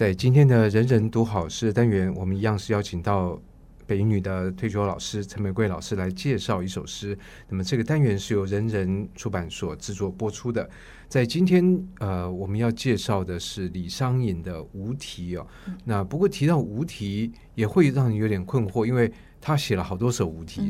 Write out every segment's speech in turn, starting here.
在今天的人人读好诗的单元，我们一样是邀请到北一女的退休老师陈美桂老师来介绍一首诗。那么这个单元是由人人出版所制作播出的。在今天，呃，我们要介绍的是李商隐的《无题》哦。那不过提到无题，也会让你有点困惑，因为他写了好多首无题。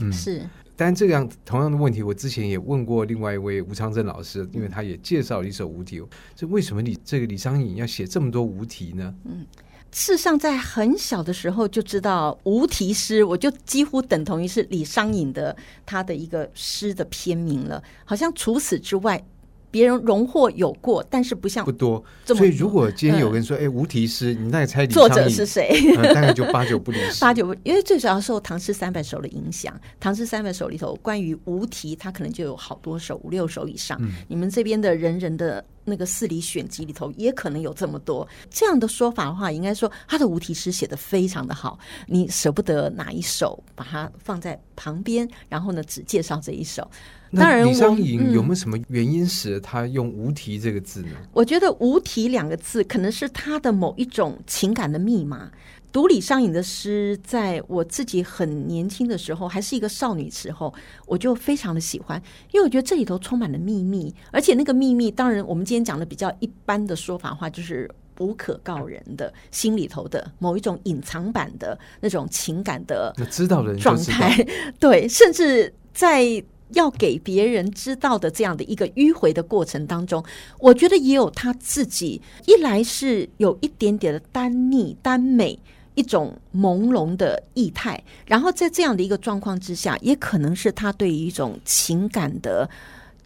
嗯，嗯是。但这样同样的问题，我之前也问过另外一位吴昌正老师，因为他也介绍了一首无题。这为什么你这个李商隐要写这么多无题呢？嗯，事实上在很小的时候就知道无题诗，我就几乎等同于是李商隐的他的一个诗的篇名了。好像除此之外。别人荣获有过，但是不像不多。所以如果今天有人说：“哎、嗯，无题诗，你那猜作者是谁？”嗯、大概就八九不离十。八九不，因为最主要受《唐诗三百首》的影响，《唐诗三百首》里头关于无题，它可能就有好多首，五六首以上。嗯、你们这边的人人的那个四里选集里头，也可能有这么多。这样的说法的话，应该说他的无题诗写的非常的好，你舍不得哪一首把它放在旁边，然后呢，只介绍这一首。当然，李商隐有没有什么原因使他用“无题”这个字呢？嗯，我觉得“无题”两个字可能是他的某一种情感的密码。读李商隐的诗，在我自己很年轻的时候，还是一个少女时候，我就非常的喜欢，因为我觉得这里头充满了秘密，而且那个秘密，当然我们今天讲的比较一般的说法话，就是无可告人的心里头的某一种隐藏版的那种情感的知道的状态，对，甚至在。要给别人知道的这样的一个迂回的过程当中，我觉得也有他自己，一来是有一点点的单腻单美，一种朦胧的意态，然后在这样的一个状况之下，也可能是他对于一种情感的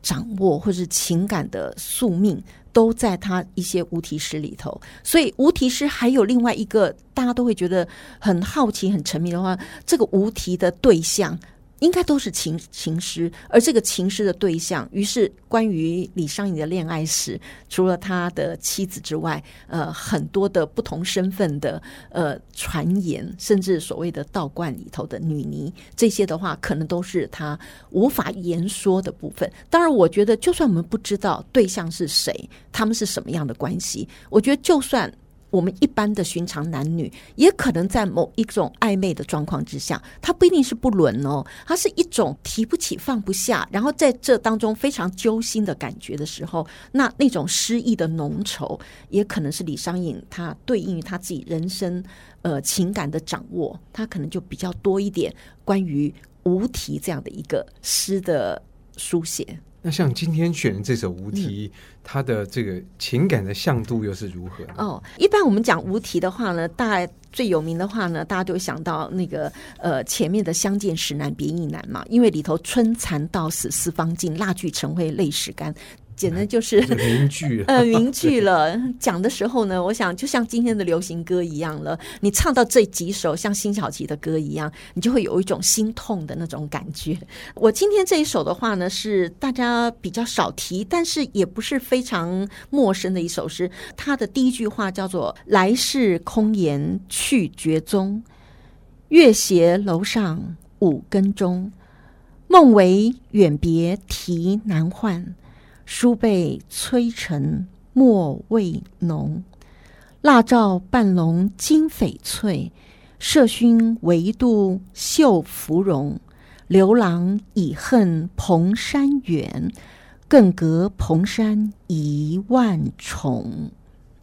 掌握，或是情感的宿命，都在他一些无题诗里头。所以无题诗还有另外一个大家都会觉得很好奇、很沉迷的话，这个无题的对象。应该都是情情诗，而这个情诗的对象，于是关于李商隐的恋爱史，除了他的妻子之外，呃，很多的不同身份的呃传言，甚至所谓的道观里头的女尼，这些的话，可能都是他无法言说的部分。当然，我觉得就算我们不知道对象是谁，他们是什么样的关系，我觉得就算。我们一般的寻常男女，也可能在某一种暧昧的状况之下，他不一定是不伦哦，他是一种提不起放不下，然后在这当中非常揪心的感觉的时候，那那种诗意的浓稠，也可能是李商隐他对应于他自己人生呃情感的掌握，他可能就比较多一点关于无题这样的一个诗的书写。那像今天选的这首无题，嗯、它的这个情感的向度又是如何？哦，一般我们讲无题的话呢，大概最有名的话呢，大家就想到那个呃前面的“相见时难别亦难”嘛，因为里头“春蚕到死丝方尽，蜡炬成灰泪始干”。简直就是名句，呃，名 句了。讲的时候呢，我想就像今天的流行歌一样了。你唱到这几首像辛晓琪的歌一样，你就会有一种心痛的那种感觉。我今天这一首的话呢，是大家比较少提，但是也不是非常陌生的一首诗。它的第一句话叫做“来世空言去绝踪，月斜楼上五更钟，梦为远别啼难唤。”书被催成墨未浓，蜡照半笼金翡翠，麝熏唯度绣芙蓉。刘郎已恨蓬山远，更隔蓬山一万重。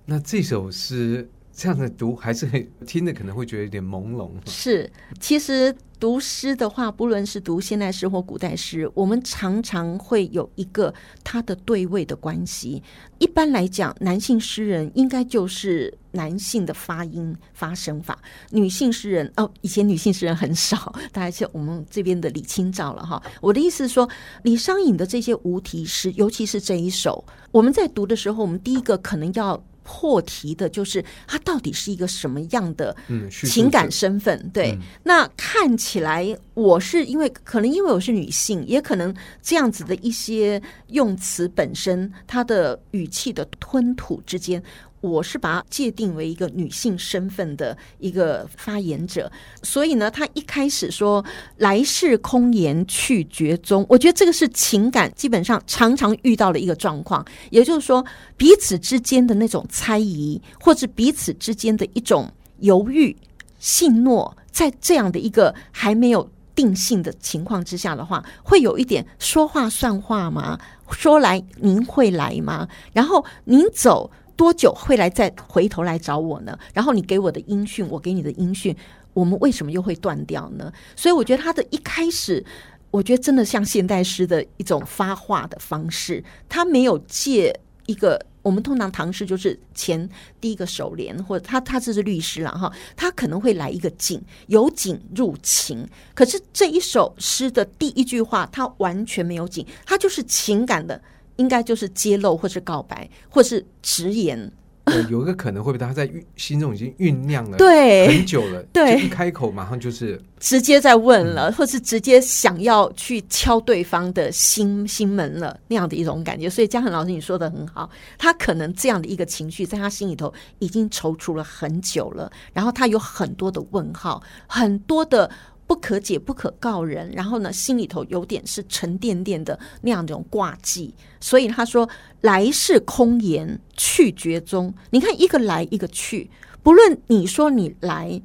那这首诗这样的读，还是很听的，可能会觉得有点朦胧。是，其实。读诗的话，不论是读现代诗或古代诗，我们常常会有一个它的对位的关系。一般来讲，男性诗人应该就是男性的发音发声法，女性诗人哦，以前女性诗人很少，大概是我们这边的李清照了哈。我的意思是说，李商隐的这些无题诗，尤其是这一首，我们在读的时候，我们第一个可能要。破题的就是他到底是一个什么样的情感身份？嗯、对，嗯、那看起来我是因为可能因为我是女性，也可能这样子的一些用词本身，它的语气的吞吐之间，我是把它界定为一个女性身份的一个发言者，所以呢，他一开始说“来世空言去绝踪”，我觉得这个是情感基本上常常遇到的一个状况，也就是说，彼此之间的那种猜疑，或者彼此之间的一种犹豫、信诺，在这样的一个还没有定性的情况之下的话，会有一点说话算话吗？说来您会来吗？然后您走。多久会来再回头来找我呢？然后你给我的音讯，我给你的音讯，我们为什么又会断掉呢？所以我觉得他的一开始，我觉得真的像现代诗的一种发话的方式，他没有借一个我们通常唐诗就是前第一个首联，或者他他这是律诗了哈，他可能会来一个景，由景入情。可是这一首诗的第一句话，他完全没有景，他就是情感的。应该就是揭露，或是告白，或是直言。有一个可能会被他在心中已经酝酿了，对，很久了，对，一开口马上就是直接在问了，嗯、或是直接想要去敲对方的心心门了那样的一种感觉。所以嘉恒老师你说的很好，他可能这样的一个情绪在他心里头已经踌躇了很久了，然后他有很多的问号，很多的。不可解，不可告人。然后呢，心里头有点是沉甸甸的那样一种挂记。所以他说：“来是空言去绝踪。”你看，一个来，一个去。不论你说你来。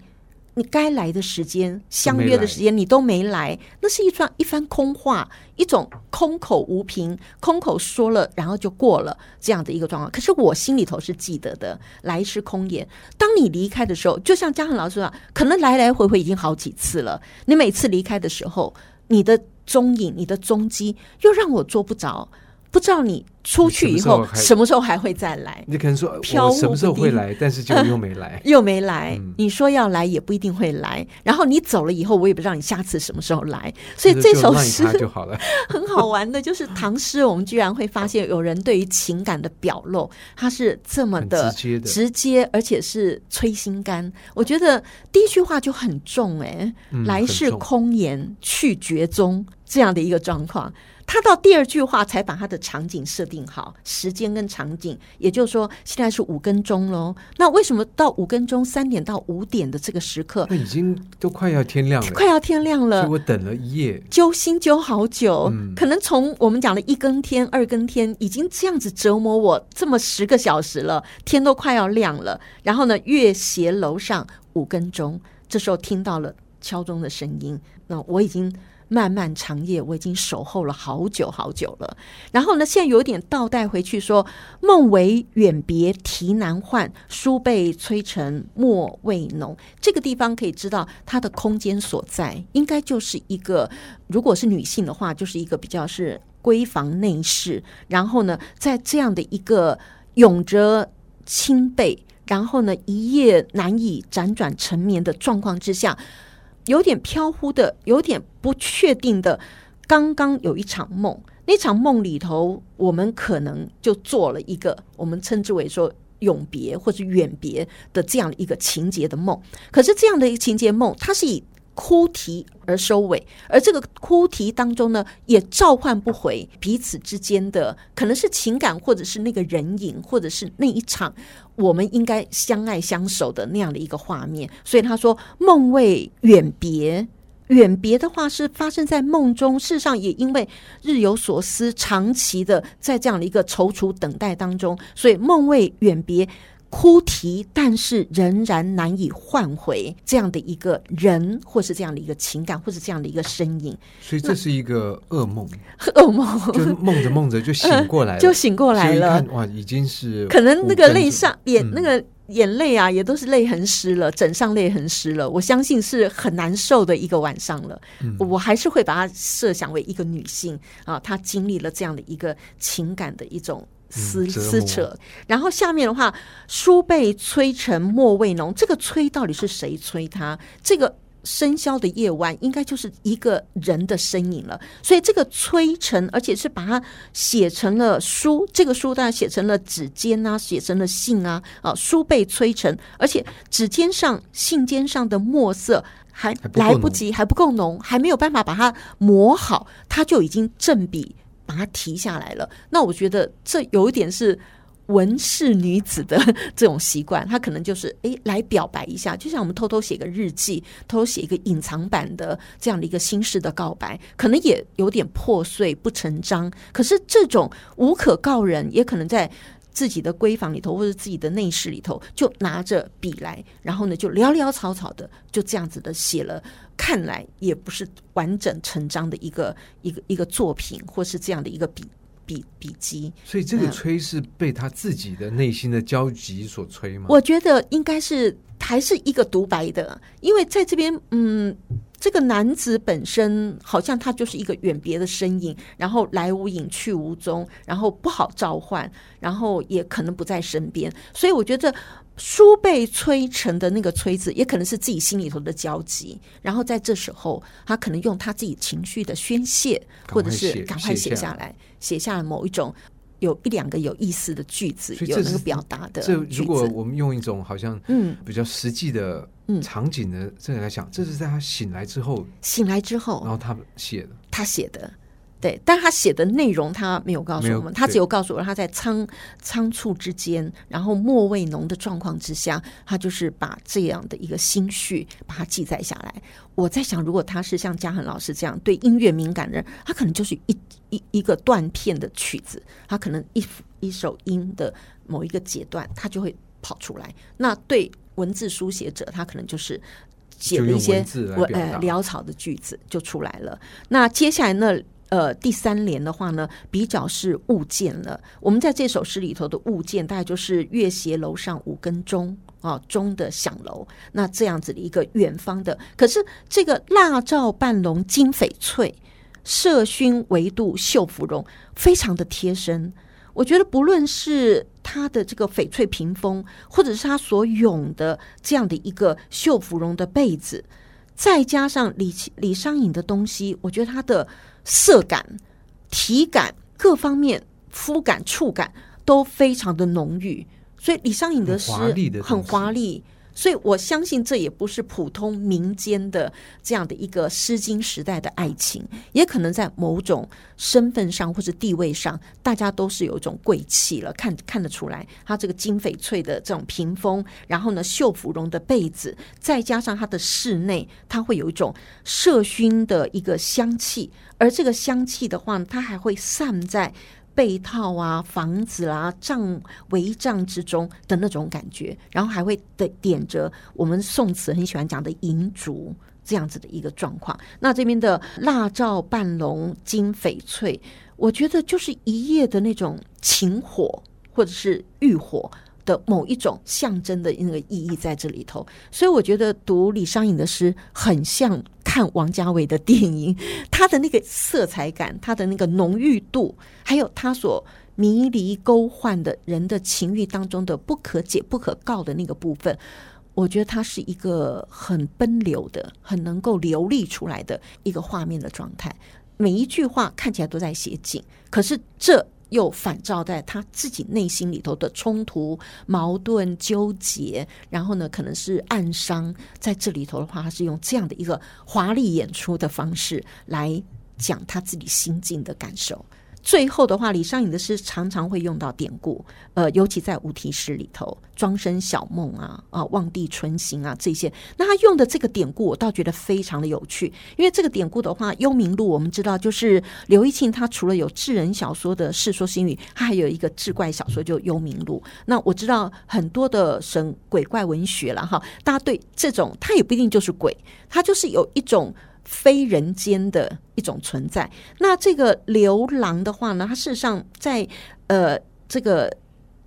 你该来的时间，相约的时间，你都没来，那是一串一番空话，一种空口无凭，空口说了，然后就过了这样的一个状况。可是我心里头是记得的，来是空言。当你离开的时候，就像嘉恒老师说，可能来来回回已经好几次了。你每次离开的时候，你的踪影，你的踪迹，又让我捉不着。不知道你出去以后什么时候还会再来？你可能说我什么时候会来，但是就又没来，又没来。你说要来也不一定会来。然后你走了以后，我也不知道你下次什么时候来。所以这首诗就好了。很好玩的就是唐诗，我们居然会发现有人对于情感的表露，它是这么的直接，而且是催心肝。我觉得第一句话就很重哎，来世空言去绝踪这样的一个状况。他到第二句话才把他的场景设定好，时间跟场景，也就是说现在是五更钟喽。那为什么到五更钟三点到五点的这个时刻，那已经都快要天亮了，快要天亮了。我等了一夜，揪心揪好久，嗯、可能从我们讲的一更天、二更天，已经这样子折磨我这么十个小时了，天都快要亮了。然后呢，月斜楼上五更钟，这时候听到了敲钟的声音，那我已经。漫漫长夜，我已经守候了好久好久了。然后呢，现在有点倒带回去说：“梦为远别啼难唤，书被催成墨未浓。”这个地方可以知道它的空间所在，应该就是一个，如果是女性的话，就是一个比较是闺房内室。然后呢，在这样的一个拥着青被，然后呢，一夜难以辗转成眠的状况之下。有点飘忽的，有点不确定的。刚刚有一场梦，那场梦里头，我们可能就做了一个我们称之为说永别或者远别的这样一个情节的梦。可是这样的一个情节梦，它是以哭啼而收尾，而这个哭啼当中呢，也召唤不回彼此之间的可能是情感，或者是那个人影，或者是那一场我们应该相爱相守的那样的一个画面。所以他说梦为远别，远别的话是发生在梦中，事实上也因为日有所思，长期的在这样的一个踌躇等待当中，所以梦为远别。哭啼，但是仍然难以换回这样的一个人，或是这样的一个情感，或是这样的一个身影。所以这是一个噩梦，噩梦，就梦着梦着就醒过来了，就 醒过来了。哇，已经是可能那个泪上眼，那个眼泪啊，也都是泪痕湿了，枕上泪痕湿了。我相信是很难受的一个晚上了。嗯、我还是会把它设想为一个女性啊，她经历了这样的一个情感的一种。撕撕扯，然后下面的话，书被催成墨未浓。这个催到底是谁催他？这个深宵的夜晚，应该就是一个人的身影了。所以这个催成，而且是把它写成了书。这个书当然写成了指尖啊，写成了信啊。啊，书被催成，而且指尖上、信笺上的墨色还来不及，还不够浓，还没有办法把它磨好，它就已经正笔。把它提下来了，那我觉得这有一点是文士女子的这种习惯，她可能就是诶来表白一下，就像我们偷偷写个日记，偷偷写一个隐藏版的这样的一个心事的告白，可能也有点破碎不成章。可是这种无可告人，也可能在自己的闺房里头或者自己的内室里头，就拿着笔来，然后呢就潦潦草草的就这样子的写了，看来也不是完整成章的一个一个一个作品，或是这样的一个笔。笔笔记，所以这个吹是被他自己的内心的焦急所吹吗？我觉得应该是还是一个独白的，因为在这边，嗯，这个男子本身好像他就是一个远别的身影，然后来无影去无踪，然后不好召唤，然后也可能不在身边，所以我觉得。书被催成的那个催字，也可能是自己心里头的焦急，然后在这时候，他可能用他自己情绪的宣泄，或者是赶快写下来，写下了某一种有一两个有意思的句子，有那个表达的。这如果我们用一种好像嗯比较实际的场景的这个来讲，这是在他醒来之后，醒来之后，然后他写的，他写的。对，但他写的内容他没有告诉我们，他只有告诉我他在仓仓促之间，然后末未浓的状况之下，他就是把这样的一个心绪把它记载下来。我在想，如果他是像嘉恒老师这样对音乐敏感的人，他可能就是一一一个断片的曲子，他可能一一首音的某一个阶段，他就会跑出来。那对文字书写者，他可能就是写了一些文呃潦草的句子就出来了。那接下来呢？呃，第三联的话呢，比较是物件了。我们在这首诗里头的物件，大概就是月斜楼上五更钟啊，钟的响楼。那这样子的一个远方的，可是这个蜡照半笼金翡翠，麝熏围肚绣芙蓉，非常的贴身。我觉得不论是它的这个翡翠屏风，或者是它所拥的这样的一个绣芙蓉的被子，再加上李李商隐的东西，我觉得它的。色感、体感各方面、肤感、触感都非常的浓郁，所以李商隐的诗很华丽。所以我相信这也不是普通民间的这样的一个《诗经》时代的爱情，也可能在某种身份上或者地位上，大家都是有一种贵气了，看看得出来。它这个金翡翠的这种屏风，然后呢，绣芙蓉的被子，再加上它的室内，它会有一种麝熏的一个香气，而这个香气的话，它还会散在。被套啊，房子啦、啊，帐帷帐之中的那种感觉，然后还会点点着我们宋词很喜欢讲的银烛这样子的一个状况。那这边的蜡照半笼金翡翠，我觉得就是一夜的那种情火或者是欲火的某一种象征的那个意义在这里头。所以我觉得读李商隐的诗很像。看王家卫的电影，他的那个色彩感，他的那个浓郁度，还有他所迷离勾换的人的情欲当中的不可解、不可告的那个部分，我觉得他是一个很奔流的、很能够流利出来的一个画面的状态。每一句话看起来都在写景，可是这。又反照在他自己内心里头的冲突、矛盾、纠结，然后呢，可能是暗伤，在这里头的话，他是用这样的一个华丽演出的方式来讲他自己心境的感受。最后的话，李商隐的诗常常会用到典故，呃，尤其在无题诗里头，《庄生晓梦》啊，啊，《望帝春行》啊，这些，那他用的这个典故，我倒觉得非常的有趣，因为这个典故的话，《幽冥录》我们知道，就是刘义庆他除了有志人小说的《世说新语》，他还有一个志怪小说，就《幽冥录》。那我知道很多的神鬼怪文学了哈，大家对这种，他也不一定就是鬼，他就是有一种。非人间的一种存在。那这个刘郎的话呢，他事实上在呃这个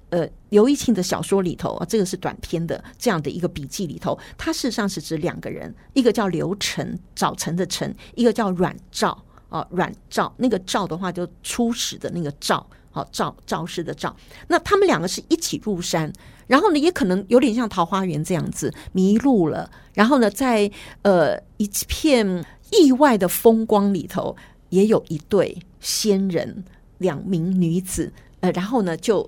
呃刘义庆的小说里头啊，这个是短篇的这样的一个笔记里头，他事实上是指两个人，一个叫刘晨，早晨的晨，一个叫阮肇啊，阮肇那个肇的话就初始的那个肇，赵赵氏的赵。那他们两个是一起入山，然后呢，也可能有点像桃花源这样子迷路了，然后呢，在呃一片。意外的风光里头，也有一对仙人，两名女子，呃，然后呢，就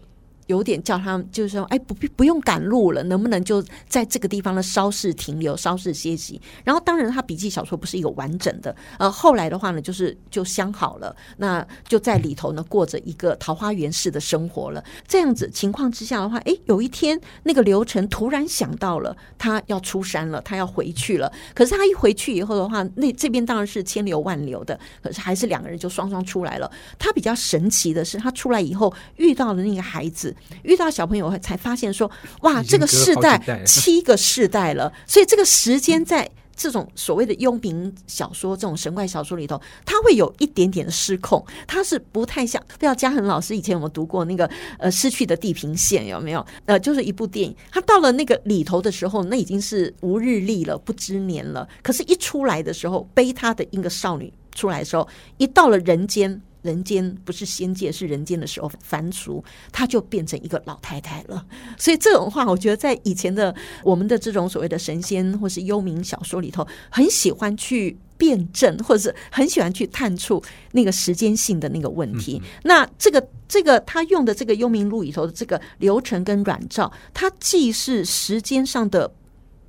有点叫他就是说，哎，不不用赶路了，能不能就在这个地方呢稍事停留，稍事歇息？然后当然他笔记小说不是一个完整的，呃，后来的话呢，就是就相好了，那就在里头呢过着一个桃花源式的生活了。这样子情况之下的话，哎，有一天那个刘成突然想到了，他要出山了，他要回去了。可是他一回去以后的话，那这边当然是千流万流的，可是还是两个人就双双出来了。他比较神奇的是，他出来以后遇到了那个孩子，遇到小朋友才发现说，哇，这个世代七个世代了，所以这个时间在。这种所谓的幽冥小说，这种神怪小说里头，它会有一点点的失控，它是不太像。不知道嘉恒老师以前有没有读过那个呃《失去的地平线》有没有？呃，就是一部电影，它到了那个里头的时候，那已经是无日历了，不知年了。可是，一出来的时候，背他的一个少女出来的时候，一到了人间。人间不是仙界，是人间的时候，凡俗，她就变成一个老太太了。所以这种话，我觉得在以前的我们的这种所谓的神仙或是幽冥小说里头，很喜欢去辩证，或者是很喜欢去探出那个时间性的那个问题。嗯、那这个这个他用的这个幽冥录里头的这个流程跟软照，它既是时间上的。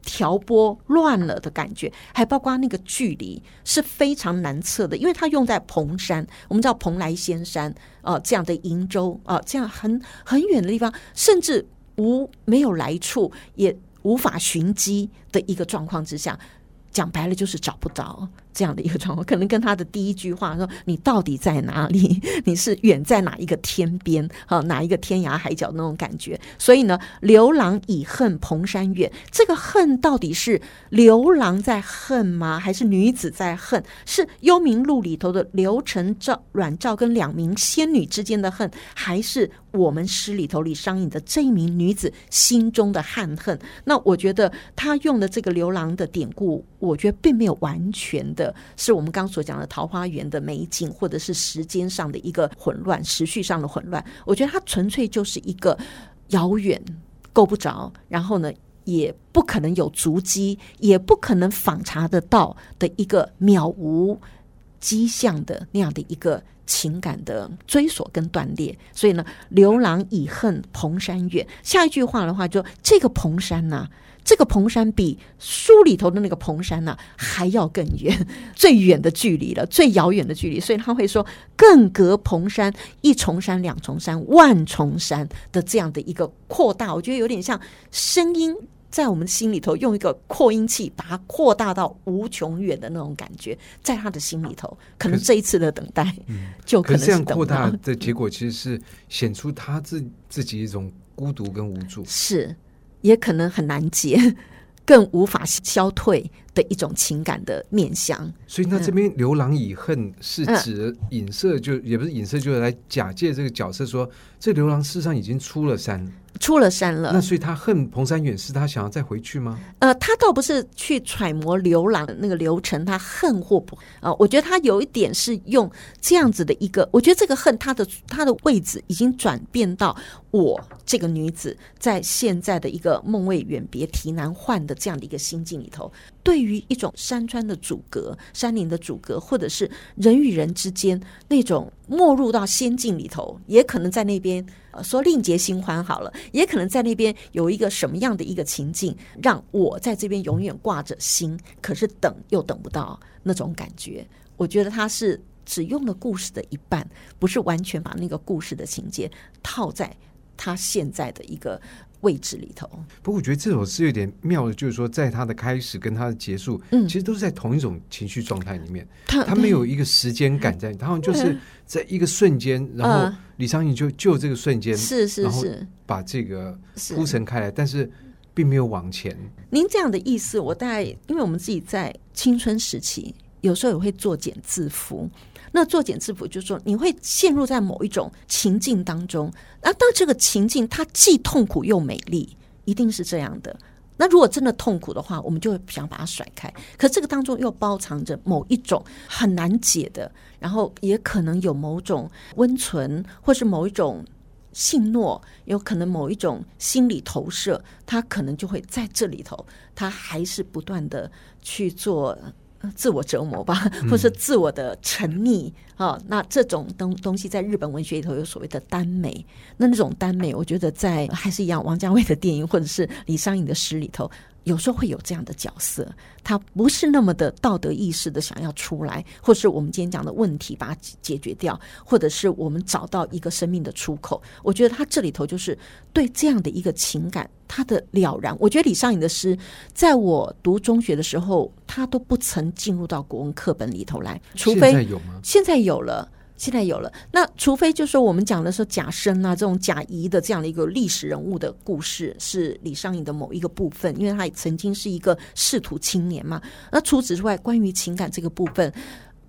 调拨乱了的感觉，还包括那个距离是非常难测的，因为它用在蓬山，我们知道蓬莱仙山啊、呃，这样的瀛洲啊、呃，这样很很远的地方，甚至无没有来处，也无法寻机的一个状况之下。讲白了就是找不着这样的一个状况，可能跟他的第一句话说：“你到底在哪里？你是远在哪一个天边？哈，哪一个天涯海角那种感觉？”所以呢，“刘郎已恨蓬山远”，这个恨到底是刘郎在恨吗？还是女子在恨？是《幽冥录》里头的刘成、赵、阮照跟两名仙女之间的恨，还是我们诗里头李商隐的这一名女子心中的憾恨？那我觉得他用的这个刘郎的典故。我觉得并没有完全的是我们刚所讲的桃花源的美景，或者是时间上的一个混乱，时序上的混乱。我觉得它纯粹就是一个遥远、够不着，然后呢，也不可能有足迹，也不可能访查得到的一个渺无迹象的那样的一个情感的追索跟断裂。所以呢，刘郎已恨蓬山远。下一句话的话就，这个蓬山呢、啊。这个蓬山比书里头的那个蓬山呢、啊、还要更远，最远的距离了，最遥远的距离。所以他会说“更隔蓬山一重山、两重山、万重山”的这样的一个扩大，我觉得有点像声音在我们心里头用一个扩音器把它扩大到无穷远的那种感觉，在他的心里头，可能这一次的等待就可能这样扩大的结果，其实是显出他自自己一种孤独跟无助。是。也可能很难解，更无法消退的一种情感的面相。所以，那这边“牛郎已恨”是指影射，就也不是影射，就是来假借这个角色说，这牛郎事实上已经出了山。出了山了，那所以他恨彭山远，是他想要再回去吗？呃，他倒不是去揣摩刘郎那个流程，他恨或不啊、呃？我觉得他有一点是用这样子的一个，我觉得这个恨他的他的位置已经转变到我这个女子在现在的一个梦未远别啼难唤的这样的一个心境里头，对于一种山川的阻隔、山林的阻隔，或者是人与人之间那种没入到仙境里头，也可能在那边。呃，说另结新欢好了，也可能在那边有一个什么样的一个情境，让我在这边永远挂着心，可是等又等不到那种感觉。我觉得他是只用了故事的一半，不是完全把那个故事的情节套在他现在的一个。位置里头，不过我觉得这首诗有点妙的，就是说，在它的开始跟它的结束，嗯，其实都是在同一种情绪状态里面。它它没有一个时间感在，它好像就是在一个瞬间，然后李商隐就就这个瞬间，是是是，把这个铺陈开来，但是并没有往前。您这样的意思，我大概因为我们自己在青春时期，有时候也会作茧自缚。那作茧自缚就是说，你会陷入在某一种情境当中，而当这个情境它既痛苦又美丽，一定是这样的。那如果真的痛苦的话，我们就会想把它甩开。可这个当中又包藏着某一种很难解的，然后也可能有某种温存，或是某一种信诺，有可能某一种心理投射，它可能就会在这里头，它还是不断的去做。自我折磨吧，或是自我的沉溺啊。那这种东东西在日本文学里头有所谓的耽美，那那种耽美，我觉得在还是一样，王家卫的电影或者是李商隐的诗里头。有时候会有这样的角色，他不是那么的道德意识的想要出来，或是我们今天讲的问题把它解决掉，或者是我们找到一个生命的出口。我觉得他这里头就是对这样的一个情感，他的了然。我觉得李商隐的诗，在我读中学的时候，他都不曾进入到国文课本里头来，除非现在有吗？现在有有了。现在有了，那除非就是说我们讲的说贾生啊，这种贾谊的这样的一个历史人物的故事，是李商隐的某一个部分，因为他也曾经是一个仕途青年嘛。那除此之外，关于情感这个部分，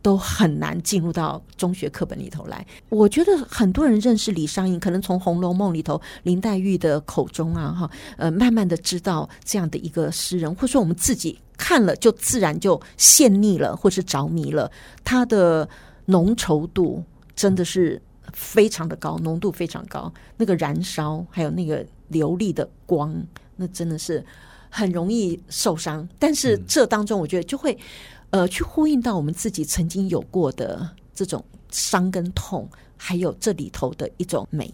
都很难进入到中学课本里头来。我觉得很多人认识李商隐，可能从《红楼梦》里头林黛玉的口中啊，哈，呃，慢慢的知道这样的一个诗人，或者说我们自己看了就自然就陷溺了，或是着迷了他的。浓稠度真的是非常的高，浓度非常高。那个燃烧，还有那个流利的光，那真的是很容易受伤。但是这当中，我觉得就会呃，去呼应到我们自己曾经有过的这种伤跟痛，还有这里头的一种美。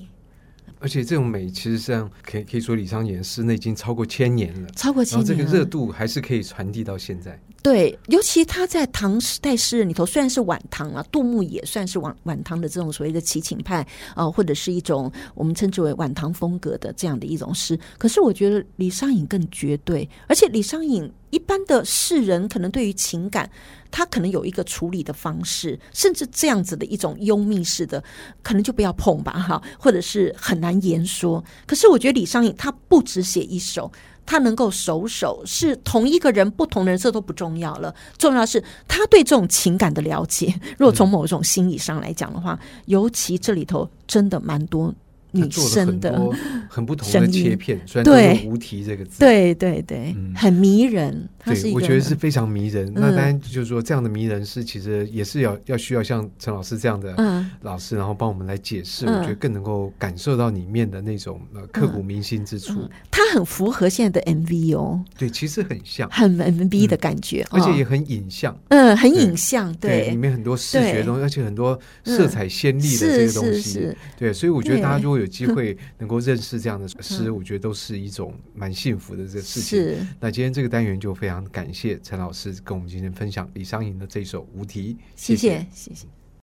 而且这种美，其实上可以可以说李商隐诗那已经超过千年了，超过千年，这个热度还是可以传递到现在。对，尤其他在唐时代诗人里头，虽然是晚唐啊，杜牧也算是晚晚唐的这种所谓的齐秦派啊、呃，或者是一种我们称之为晚唐风格的这样的一种诗。可是我觉得李商隐更绝对，而且李商隐一般的世人可能对于情感，他可能有一个处理的方式，甚至这样子的一种幽密式的，可能就不要碰吧，哈，或者是很难言说。可是我觉得李商隐他不只写一首。他能够首首是同一个人，不同人这都不重要了。重要是他对这种情感的了解。如果从某种心理上来讲的话，尤其这里头真的蛮多。女生的很不同的切片，虽然都是无题这个字，对对对，很迷人。对，我觉得是非常迷人。那当然就是说，这样的迷人是其实也是要要需要像陈老师这样的老师，然后帮我们来解释。我觉得更能够感受到里面的那种呃刻骨铭心之处。它很符合现在的 MV 哦，对，其实很像，很 MV 的感觉，而且也很影像。嗯，很影像，对，里面很多视觉东西，而且很多色彩鲜丽的这些东西。对，所以我觉得大家如果有机会 能够认识这样的诗，嗯、我觉得都是一种蛮幸福的这个事情。那今天这个单元就非常感谢陈老师跟我们今天分享李商隐的这首《无题》，谢谢。谢谢